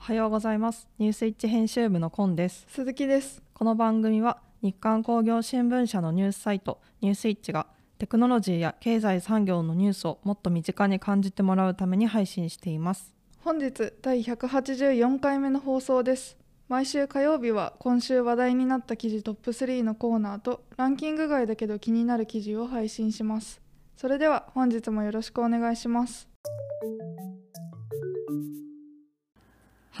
おはようございます。ニュースイッチ編集部のコンです。鈴木です。この番組は日刊工業新聞社のニュースサイトニュースイッチがテクノロジーや経済産業のニュースをもっと身近に感じてもらうために配信しています。本日第184回目の放送です。毎週火曜日は今週話題になった記事トップ3のコーナーとランキング外だけど気になる記事を配信します。それでは本日もよろしくお願いします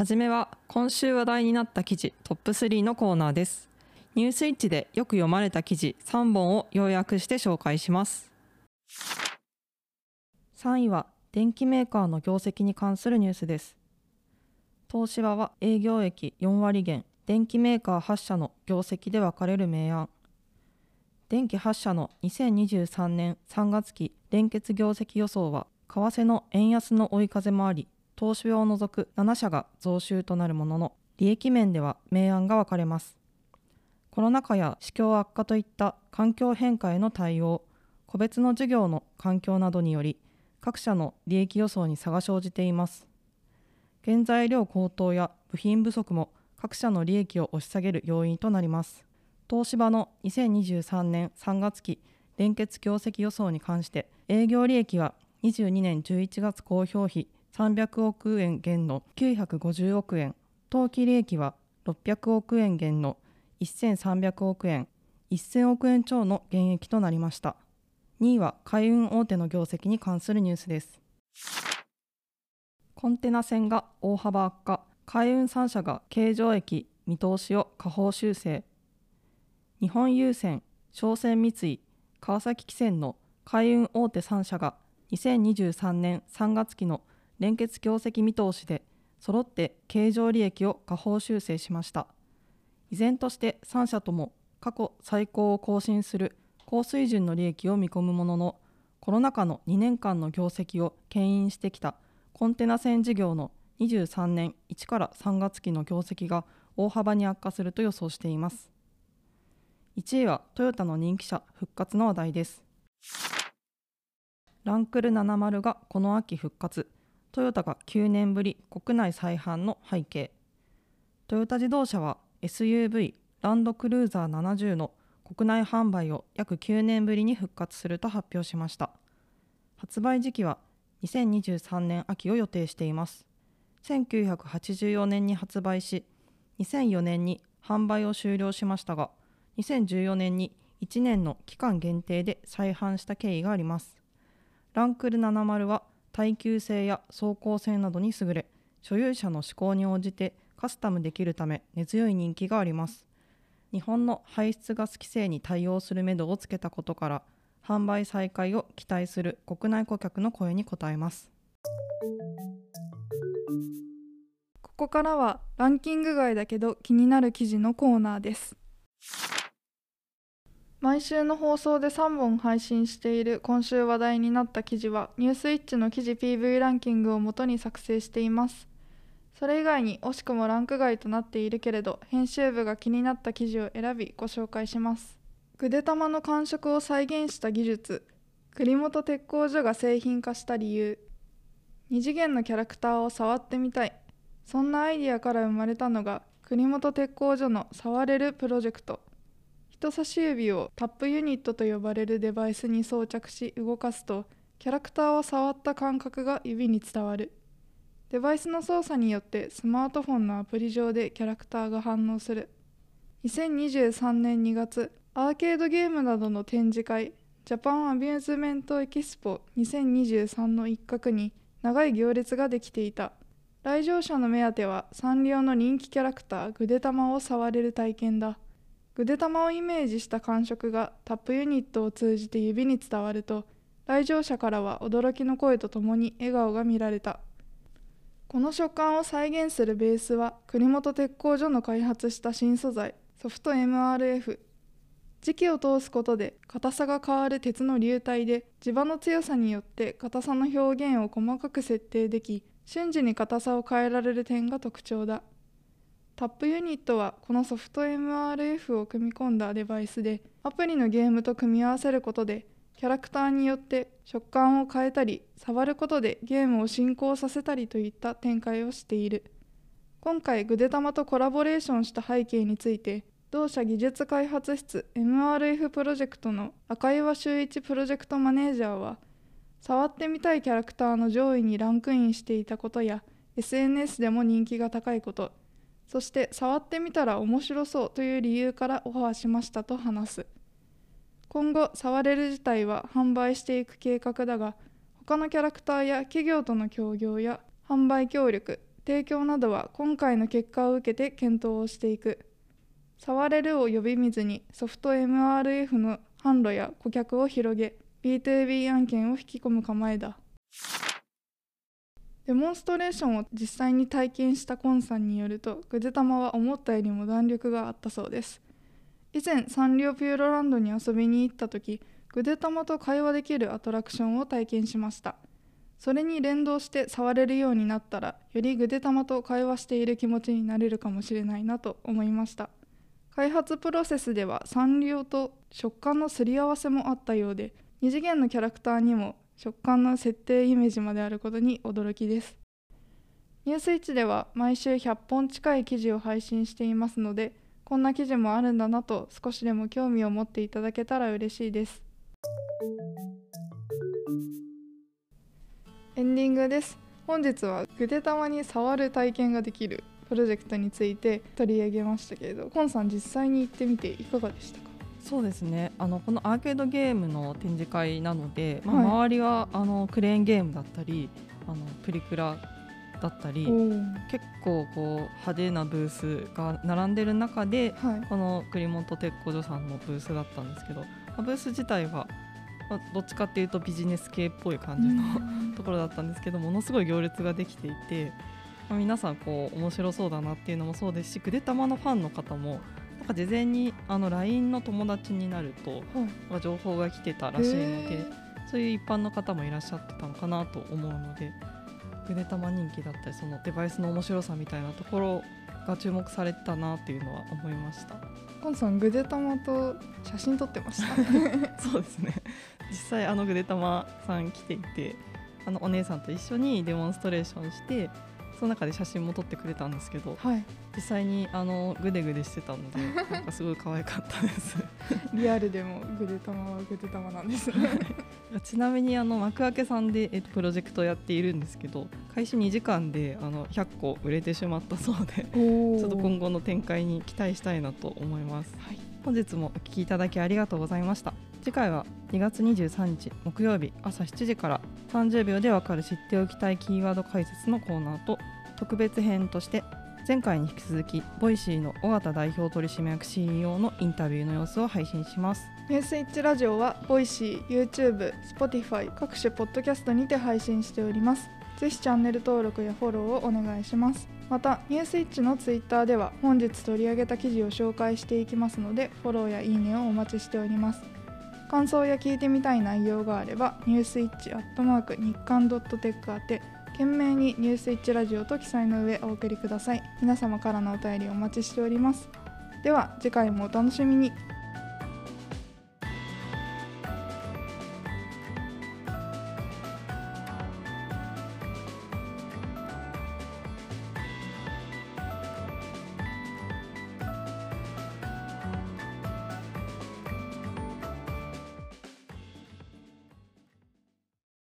はじめは今週話題になった記事トップ3のコーナーです。ニュースイッチでよく読まれた記事3本を要約して紹介します。3位は電機メーカーの業績に関するニュースです。東芝は営業益4割減電機メーカー8社の業績で分かれる明暗。電気8社の2023年3月期連結業績予想は為替の円安の追い風もあり東芝を除く7社が増収となるものの利益面では明暗が分かれます。コロナ禍や市況悪化といった環境変化への対応個別の事業の環境などにより各社の利益予想に差が生じています。原材料高騰や部品不足も各社の利益を押し下げる要因となります。東芝の2023年3月期連結業績予想に関して営業利益は22年11月公表比300億円減の950億円。当期利益は600億円減の1300億円。1000億円超の減益となりました。2位は海運大手の業績に関するニュースです。コンテナ船が大幅悪化。海運3社が経常益見通しを下方修正。日本郵船商船三井川崎汽船の海運大手3社が2023年3月期の連結業績見通しで揃って経常利益を下方修正しました。依然として3社とも過去最高を更新する高水準の利益を見込むもののコロナ禍の2年間の業績を牽引してきたコンテナ船事業の23年1から3月期の業績が大幅に悪化すると予想しています。1位はトヨタの人気車復活の話題です。ランクル70がこの秋復活。トヨタが9年ぶり国内再販の背景。トヨタ自動車は SUV ランドクルーザー70の国内販売を約9年ぶりに復活すると発表しました。発売時期は2023年秋を予定しています。1984年に発売し2004年に販売を終了しましたが2014年に1年の期間限定で再販した経緯があります。ランクル70は耐久性や走行性などに優れ所有者の志向に応じてカスタムできるため根強い人気があります。日本の排出ガス規制に対応するめどをつけたことから販売再開を期待する国内顧客の声に応えます。ここからはランキング外だけど気になる記事のコーナーです。毎週の放送で3本配信している今週話題になった記事はニュースイッチの記事 PV ランキングをもとに作成しています。それ以外に惜しくもランク外となっているけれど編集部が気になった記事を選びご紹介します。ぐで玉の感触を再現した技術栗本鉄工所が製品化した理由2次元のキャラクターを触ってみたい。そんなアイディアから生まれたのが栗本鉄工所の触れるプロジェクト。人差し指をタップユニットと呼ばれるデバイスに装着し動かすとキャラクターを触った感覚が指に伝わる。デバイスの操作によってスマートフォンのアプリ上でキャラクターが反応する。2023年2月アーケードゲームなどの展示会ジャパンアミューズメントエキスポ2023の一角に長い行列ができていた。来場者の目当てはサンリオの人気キャラクターぐでたまを触れる体験だ。ぐでたまをイメージした感触がタップユニットを通じて指に伝わると来場者からは驚きの声とともに笑顔が見られた。この触感を再現するベースは国本鉄工所の開発した新素材ソフト MRF 磁気を通すことで硬さが変わる鉄の流体で磁場の強さによって硬さの表現を細かく設定でき瞬時に硬さを変えられる点が特徴だ。タップユニットはこのソフト MRF を組み込んだデバイスでアプリのゲームと組み合わせることでキャラクターによって食感を変えたり触ることでゲームを進行させたりといった展開をしている。今回グデタマとコラボレーションした背景について同社技術開発室 MRF プロジェクトの赤岩修一プロジェクトマネージャーは触ってみたいキャラクターの上位にランクインしていたことや SNS でも人気が高いことそして触ってみたら面白そうという理由からオファーしましたと話す。今後触れる自体は販売していく計画だが他のキャラクターや企業との協業や販売協力提供などは今回の結果を受けて検討をしていく。触れるを呼び水にソフト MRF の販路や顧客を広げ B2B 案件を引き込む構えだ。デモンストレーションを実際に体験したコンさんによるとぐでたまは思ったよりも弾力があったそうです。以前サンリオピューロランドに遊びに行った時ぐでたまと会話できるアトラクションを体験しました。それに連動して触れるようになったらよりぐでたまと会話している気持ちになれるかもしれないなと思いました。開発プロセスではサンリオと食感のすり合わせもあったようで2次元のキャラクターにも食感の設定イメージまであることに驚きです。ニュースイッチでは毎週100本近い記事を配信していますのでこんな記事もあるんだなと少しでも興味を持っていただけたら嬉しいです。エンディングです。本日はぐでたまに触る体験ができるプロジェクトについて取り上げましたけれどコンさん実際に行ってみていかがでしたか？そうですね。あのこのアーケードゲームの展示会なので、まあ、はい。周りはあのクレーンゲームだったりあのプリクラだったり結構こう派手なブースが並んでる中ではい。この栗本鉄工所さんのブースだったんですけど、まあブース自体は、まあどっちかっていうとビジネス系っぽい感じの ところだったんですけどものすごい行列ができていて、まあ皆さんこう面白そうだなっていうのもそうですしぐでたまのファンの方もなんか事前にあの LINE の友達になるとは情報が来てたらしいのでへそういう一般の方もいらっしゃってたのかなと思うのでぐでたま人気だったりそのデバイスの面白さみたいなところが注目されてたなっていうのは思いました。コンさんぐでたまと写真撮ってました。そうですね。実際あのぐでたまさん来ていてあのお姉さんと一緒にデモンストレーションしてその中で写真も撮ってくれたんですけどはい。実際にあのグデグデしてたので なんかすごい可愛かったです。リアルでもぐでたまはぐでたまなんですね。ちなみにあの幕開けさんで、えっと、プロジェクトをやっているんですけど開始2時間であの100個売れてしまったそうでおちょっと今後の展開に期待したいなと思います。はい。本日もお聞きいただきありがとうございました。次回は2月23日木曜日朝7時から30秒でわかる知っておきたいキーワード解説のコーナーと特別編として前回に引き続きボイシーの緒方代表取締役 CEO のインタビューの様子を配信します。ニュースイッチラジオはボイシー、YouTube、Spotify 各種ポッドキャストにて配信しております。ぜひチャンネル登録やフォローをお願いします。またニュースイッチのツイッターでは本日取り上げた記事を紹介していきますのでフォローやいいねをお待ちしております。感想や聞いてみたい内容があればニュースイッチアットマーク日刊ドットテック宛て懸命にニュースイッチラジオと記載の上お送りください。皆様からのお便りお待ちしております。では次回もお楽しみに。